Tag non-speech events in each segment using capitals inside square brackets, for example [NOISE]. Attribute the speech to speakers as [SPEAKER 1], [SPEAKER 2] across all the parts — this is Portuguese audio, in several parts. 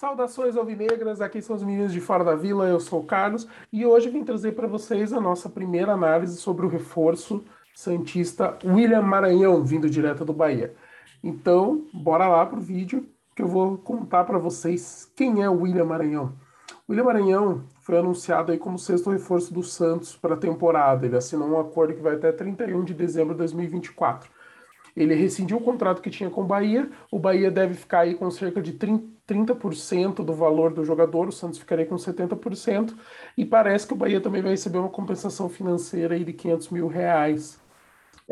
[SPEAKER 1] Saudações alvinegras, aqui são os meninos de Fora da Vila, eu sou o Carlos e hoje vim trazer para vocês a nossa primeira análise sobre o reforço Santista William Maranhão, vindo direto do Bahia. Então, bora lá pro vídeo que eu vou contar para vocês quem é o William Maranhão. William Maranhão foi anunciado aí como sexto reforço do Santos para a temporada. Ele assinou um acordo que vai até 31 de dezembro de 2024. Ele rescindiu o contrato que tinha com o Bahia. O Bahia deve ficar aí com cerca de 30% do valor do jogador, o Santos ficaria com 70%. E parece que o Bahia também vai receber uma compensação financeira aí de 500 mil reais.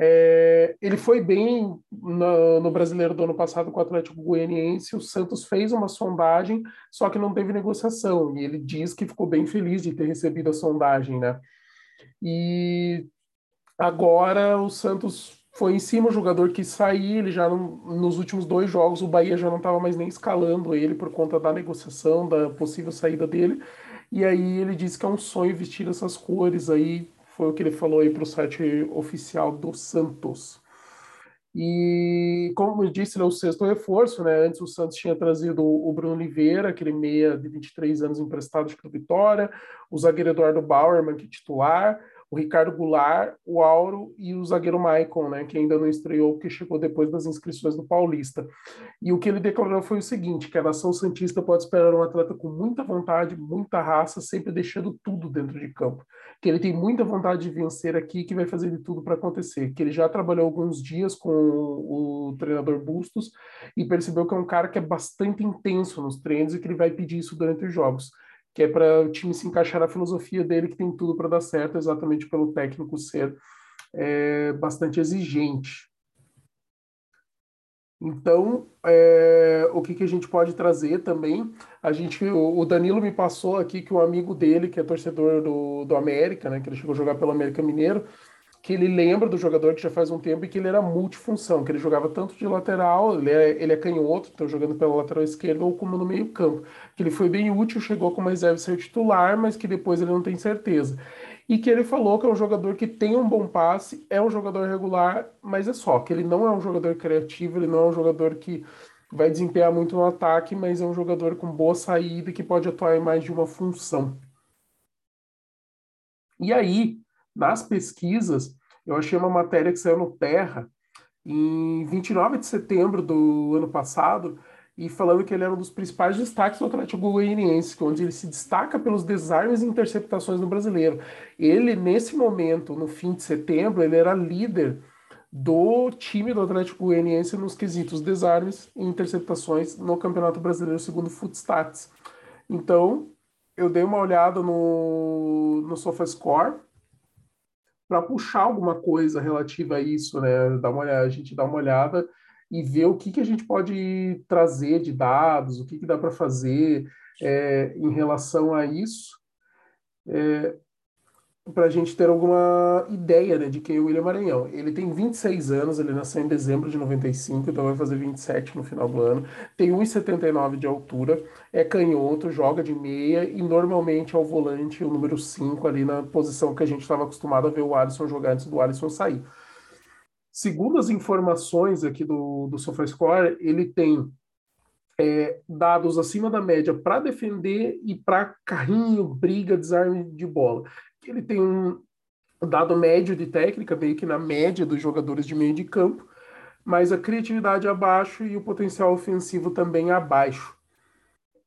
[SPEAKER 1] É, ele foi bem no, no, brasileiro do ano passado com o Atlético Goianiense. O Santos fez uma sondagem, só que não teve negociação. E ele diz que ficou bem feliz de ter recebido a sondagem, né? E agora o Santos foi em cima o jogador que sair, ele já não, nos últimos dois jogos o Bahia já não estava mais nem escalando ele por conta da negociação, da possível saída dele. E aí ele disse que é um sonho vestir essas cores aí, foi o que ele falou aí para o site oficial do Santos. E como eu disse, ele é o sexto reforço, né? Antes o Santos tinha trazido o Bruno Oliveira, aquele meia de 23 anos emprestado para Vitória, o zagueiro Eduardo Bauerman, que é titular, o Ricardo Goulart, o Auro e o zagueiro Maicon, né, que ainda não estreou, porque chegou depois das inscrições do Paulista. E o que ele declarou foi o seguinte, que a nação santista pode esperar um atleta com muita vontade, muita raça, sempre deixando tudo dentro de campo. Que ele tem muita vontade de vencer aqui, que vai fazer de tudo para acontecer. Que ele já trabalhou alguns dias com o treinador Bustos e percebeu que é um cara que é bastante intenso nos treinos e que ele vai pedir isso durante os jogos que é para o time se encaixar na filosofia dele, que tem tudo para dar certo, exatamente pelo técnico ser é, bastante exigente. Então, é, o que, que a gente pode trazer também? A gente, o Danilo me passou aqui que um amigo dele, que é torcedor do, do América, né, que ele chegou a jogar pelo América Mineiro, que ele lembra do jogador que já faz um tempo e que ele era multifunção, que ele jogava tanto de lateral, ele é, ele é canhoto, então jogando pela lateral esquerda ou como no meio campo. Que ele foi bem útil, chegou como reserva ser titular, mas que depois ele não tem certeza. E que ele falou que é um jogador que tem um bom passe, é um jogador regular, mas é só, que ele não é um jogador criativo, ele não é um jogador que vai desempenhar muito no ataque, mas é um jogador com boa saída que pode atuar em mais de uma função. E aí, nas pesquisas, eu achei uma matéria que saiu no Terra em 29 de setembro do ano passado, e falando que ele era um dos principais destaques do Atlético Goianiense, onde ele se destaca pelos desarmes e interceptações no brasileiro. Ele, nesse momento, no fim de setembro, ele era líder do time do Atlético Goianiense nos quesitos desarmes e interceptações no Campeonato Brasileiro segundo Footstats. Então, eu dei uma olhada no, no SofaScore para puxar alguma coisa relativa a isso, né? Dar uma, a gente dá uma olhada e ver o que, que a gente pode trazer de dados, o que, que dá para fazer é, em relação a isso. É, para a gente ter alguma ideia né, de quem é o William Maranhão. Ele tem 26 anos, ele nasceu em dezembro de 95, então vai fazer 27 no final do ano. Tem 1,79 de altura, é canhoto, joga de meia e normalmente é o volante, o número 5, ali na posição que a gente estava acostumado a ver o Alisson jogar antes do Alisson sair. Segundo as informações aqui do, do SofaScore, ele tem é, dados acima da média para defender e para carrinho, briga, desarme de bola ele tem um dado médio de técnica, meio que na média dos jogadores de meio de campo, mas a criatividade abaixo e o potencial ofensivo também abaixo.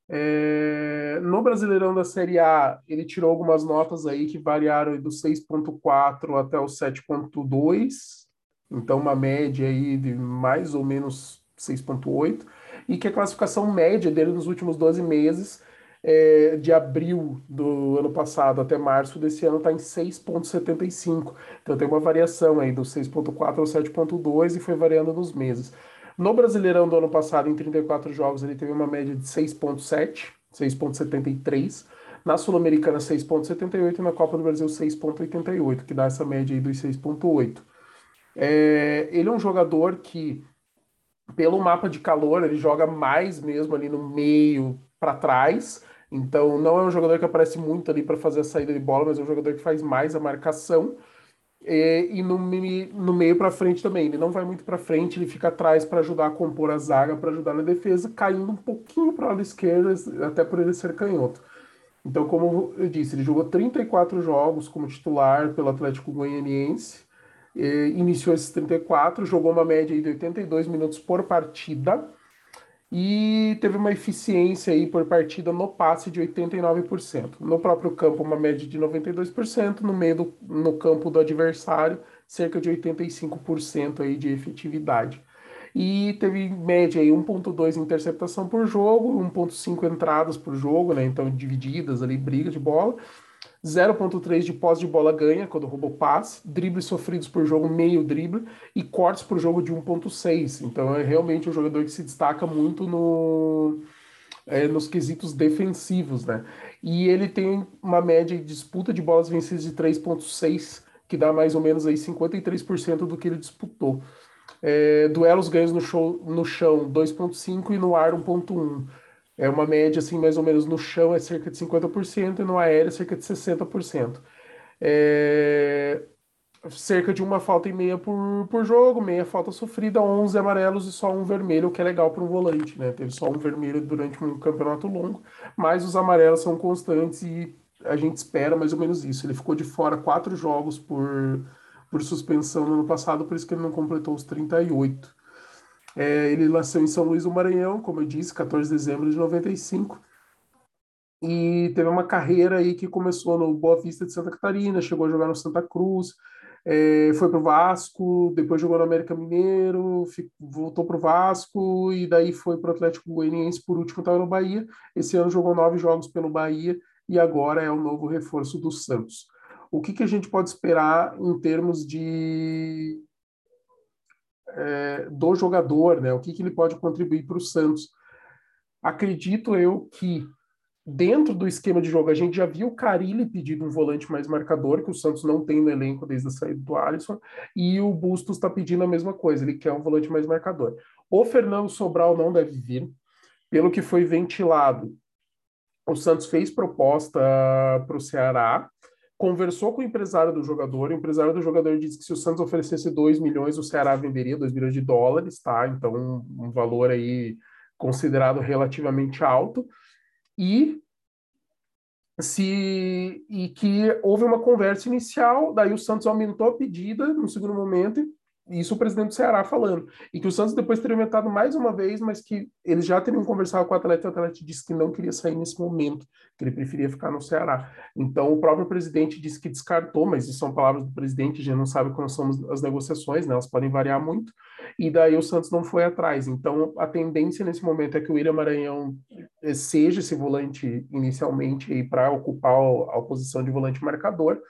[SPEAKER 1] É... no Brasileirão da Série A, ele tirou algumas notas aí que variaram do 6.4 até o 7.2, então uma média aí de mais ou menos 6.8, e que a classificação média dele nos últimos 12 meses é, de abril do ano passado até março desse ano está em 6,75. Então tem uma variação aí do 6,4 ao 7,2 e foi variando nos meses. No Brasileirão do ano passado, em 34 jogos, ele teve uma média de 6,7, 6,73. Na Sul-Americana, 6,78 e na Copa do Brasil, 6,88, que dá essa média aí dos 6,8. É, ele é um jogador que, pelo mapa de calor, ele joga mais mesmo ali no meio para trás, então, não é um jogador que aparece muito ali para fazer a saída de bola, mas é um jogador que faz mais a marcação. É, e no, no meio para frente também. Ele não vai muito para frente, ele fica atrás para ajudar a compor a zaga, para ajudar na defesa, caindo um pouquinho para o lado esquerdo, até por ele ser canhoto. Então, como eu disse, ele jogou 34 jogos como titular pelo Atlético Goianiense, iniciou esses 34, jogou uma média de 82 minutos por partida e teve uma eficiência aí por partida no passe de 89%. No próprio campo, uma média de 92%, no meio do no campo do adversário, cerca de 85% aí de efetividade. E teve média aí 1.2 interceptação por jogo, 1.5 entradas por jogo, né? Então divididas ali, briga de bola. 0.3 de pós de bola ganha quando roubou passe, dribles sofridos por jogo meio drible e cortes por jogo de 1.6. Então é realmente um jogador que se destaca muito no, é, nos quesitos defensivos, né? E ele tem uma média de disputa de bolas vencidas de 3.6, que dá mais ou menos aí 53% do que ele disputou. É, duelos ganhos no, show, no chão 2.5 e no ar 1.1. É uma média, assim, mais ou menos no chão é cerca de 50% e no aéreo é cerca de 60%. É... Cerca de uma falta e meia por, por jogo, meia falta sofrida, 11 amarelos e só um vermelho, o que é legal para um volante, né? Teve só um vermelho durante um campeonato longo, mas os amarelos são constantes e a gente espera mais ou menos isso. Ele ficou de fora quatro jogos por, por suspensão no ano passado, por isso que ele não completou os 38. É, ele nasceu em São Luís do Maranhão, como eu disse, 14 de dezembro de 95. E teve uma carreira aí que começou no Boa Vista de Santa Catarina, chegou a jogar no Santa Cruz, é, foi para o Vasco, depois jogou no América Mineiro, voltou para o Vasco e daí foi para o Atlético Goianiense, por último estava no Bahia. Esse ano jogou nove jogos pelo Bahia e agora é o novo reforço do Santos. O que, que a gente pode esperar em termos de é, do jogador, né? O que, que ele pode contribuir para o Santos. Acredito eu que dentro do esquema de jogo, a gente já viu o Carilli pedindo um volante mais marcador, que o Santos não tem no elenco desde a saída do Alisson, e o Bustos está pedindo a mesma coisa, ele quer um volante mais marcador. O Fernando Sobral não deve vir, pelo que foi ventilado. O Santos fez proposta para o Ceará, conversou com o empresário do jogador, o empresário do jogador disse que se o Santos oferecesse 2 milhões, o Ceará venderia 2 milhões de dólares, tá? Então, um, um valor aí considerado relativamente alto. E se e que houve uma conversa inicial, daí o Santos aumentou a pedida no segundo momento isso o presidente do Ceará falando. E que o Santos depois teria aumentado mais uma vez, mas que eles já teriam conversado com o atleta e o atleta disse que não queria sair nesse momento, que ele preferia ficar no Ceará. Então o próprio presidente disse que descartou, mas isso são palavras do presidente, gente não sabe como são as negociações, né? elas podem variar muito. E daí o Santos não foi atrás. Então a tendência nesse momento é que o William Maranhão seja esse volante inicialmente para ocupar a posição de volante marcador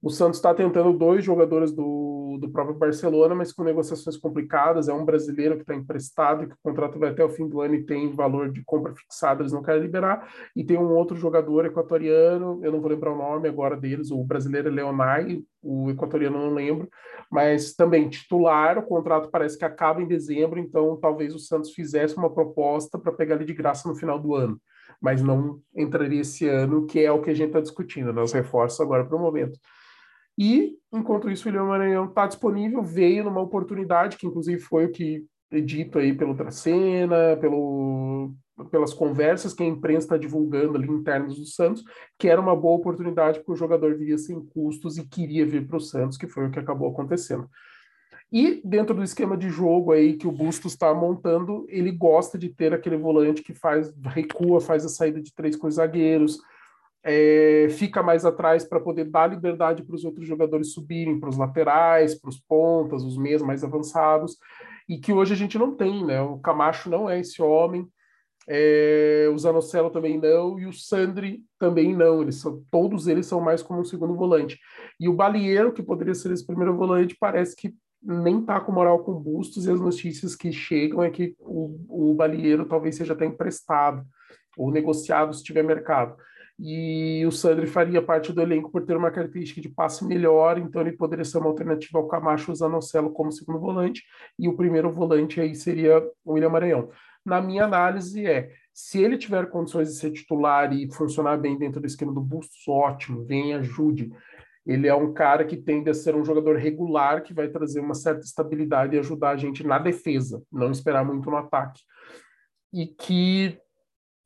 [SPEAKER 1] o Santos está tentando dois jogadores do, do próprio Barcelona, mas com negociações complicadas. É um brasileiro que está emprestado, que o contrato vai até o fim do ano e tem valor de compra fixado, eles não querem liberar. E tem um outro jogador equatoriano, eu não vou lembrar o nome agora deles, o brasileiro é Leonai, o equatoriano não lembro, mas também titular. O contrato parece que acaba em dezembro, então talvez o Santos fizesse uma proposta para pegar ele de graça no final do ano mas não entraria esse ano, que é o que a gente está discutindo, né? os reforços agora para o momento. E, enquanto isso, o William Maranhão está disponível, veio numa oportunidade, que inclusive foi o que é dito aí pelo Dracena, pelo, pelas conversas que a imprensa está divulgando ali internos do Santos, que era uma boa oportunidade porque o jogador viria sem custos e queria vir para o Santos, que foi o que acabou acontecendo. E dentro do esquema de jogo aí que o Bustos está montando, ele gosta de ter aquele volante que faz recua, faz a saída de três com os zagueiros, é, fica mais atrás para poder dar liberdade para os outros jogadores subirem, para os laterais, para os pontas, os meias mais avançados, e que hoje a gente não tem, né? O Camacho não é esse homem, é, o Zanocelo também não, e o Sandri também não. Eles são, todos eles são mais como um segundo volante. E o Balieiro, que poderia ser esse primeiro volante, parece que nem tá com moral com Bustos, e as notícias que chegam é que o, o Balieiro talvez seja até emprestado ou negociado se tiver mercado e o Sandri faria parte do elenco por ter uma característica de passe melhor, então ele poderia ser uma alternativa ao Camacho usando o Celo como segundo volante, e o primeiro volante aí seria o William Maranhão. Na minha análise é, se ele tiver condições de ser titular e funcionar bem dentro do esquema do Bustos, ótimo, vem ajude. ele é um cara que tende a ser um jogador regular, que vai trazer uma certa estabilidade e ajudar a gente na defesa, não esperar muito no ataque. E que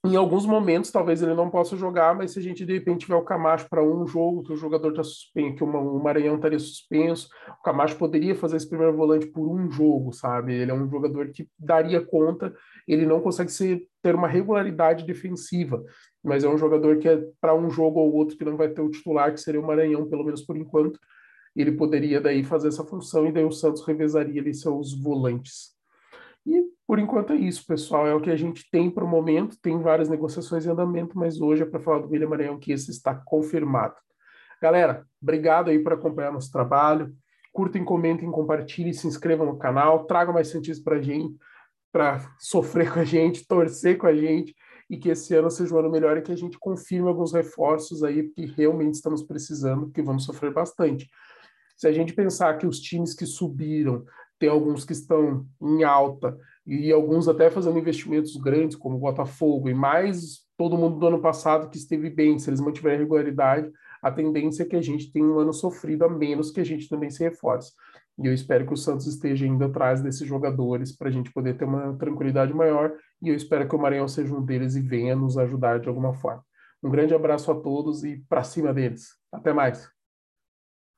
[SPEAKER 1] em alguns momentos talvez ele não possa jogar, mas se a gente de repente tiver o Camacho para um jogo, que o jogador está suspenso, que o Maranhão estaria suspenso, o Camacho poderia fazer esse primeiro volante por um jogo, sabe? Ele é um jogador que daria conta, ele não consegue ser, ter uma regularidade defensiva, mas é um jogador que é para um jogo ou outro que não vai ter o titular, que seria o Maranhão, pelo menos por enquanto, ele poderia daí fazer essa função e daí o Santos revezaria ali seus volantes. E por enquanto é isso, pessoal. É o que a gente tem para o momento. Tem várias negociações em andamento, mas hoje é para falar do William Maranhão que esse está confirmado. Galera, obrigado aí por acompanhar nosso trabalho. Curtem, comentem, compartilhem, se inscrevam no canal, tragam mais cientistas para a gente, para sofrer com a gente, [LAUGHS] torcer com a gente e que esse ano seja um ano melhor e que a gente confirme alguns reforços aí, porque realmente estamos precisando, porque vamos sofrer bastante. Se a gente pensar que os times que subiram tem alguns que estão em alta e alguns até fazendo investimentos grandes, como o Botafogo, e mais todo mundo do ano passado que esteve bem, se eles mantiverem regularidade, a tendência é que a gente tenha um ano sofrido a menos que a gente também se reforce. E eu espero que o Santos esteja indo atrás desses jogadores para a gente poder ter uma tranquilidade maior. E eu espero que o Maranhão seja um deles e venha nos ajudar de alguma forma. Um grande abraço a todos e para cima deles. Até mais.